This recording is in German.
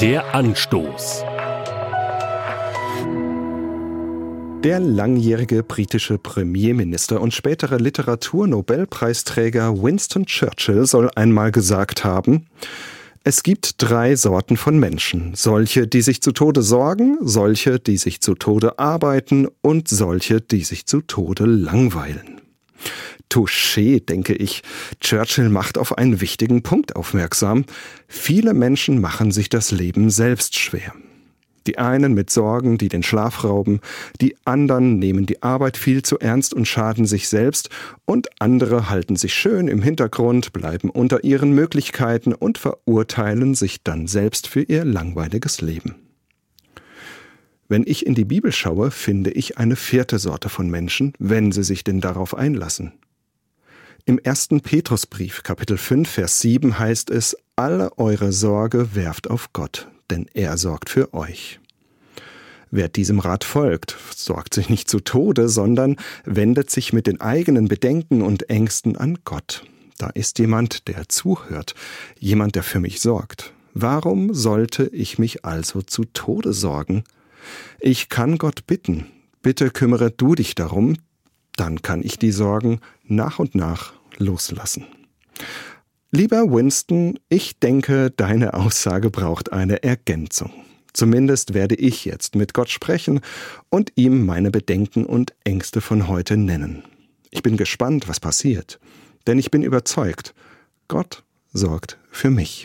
Der Anstoß. Der langjährige britische Premierminister und spätere Literaturnobelpreisträger Winston Churchill soll einmal gesagt haben, es gibt drei Sorten von Menschen. Solche, die sich zu Tode sorgen, solche, die sich zu Tode arbeiten und solche, die sich zu Tode langweilen. Touché, denke ich. Churchill macht auf einen wichtigen Punkt aufmerksam. Viele Menschen machen sich das Leben selbst schwer. Die einen mit Sorgen, die den Schlaf rauben, die anderen nehmen die Arbeit viel zu ernst und schaden sich selbst, und andere halten sich schön im Hintergrund, bleiben unter ihren Möglichkeiten und verurteilen sich dann selbst für ihr langweiliges Leben. Wenn ich in die Bibel schaue, finde ich eine vierte Sorte von Menschen, wenn sie sich denn darauf einlassen. Im ersten Petrusbrief, Kapitel 5, Vers 7 heißt es, alle eure Sorge werft auf Gott, denn er sorgt für euch. Wer diesem Rat folgt, sorgt sich nicht zu Tode, sondern wendet sich mit den eigenen Bedenken und Ängsten an Gott. Da ist jemand, der zuhört, jemand, der für mich sorgt. Warum sollte ich mich also zu Tode sorgen? Ich kann Gott bitten, bitte kümmere du dich darum, dann kann ich die Sorgen nach und nach loslassen. Lieber Winston, ich denke, deine Aussage braucht eine Ergänzung. Zumindest werde ich jetzt mit Gott sprechen und ihm meine Bedenken und Ängste von heute nennen. Ich bin gespannt, was passiert, denn ich bin überzeugt, Gott sorgt für mich.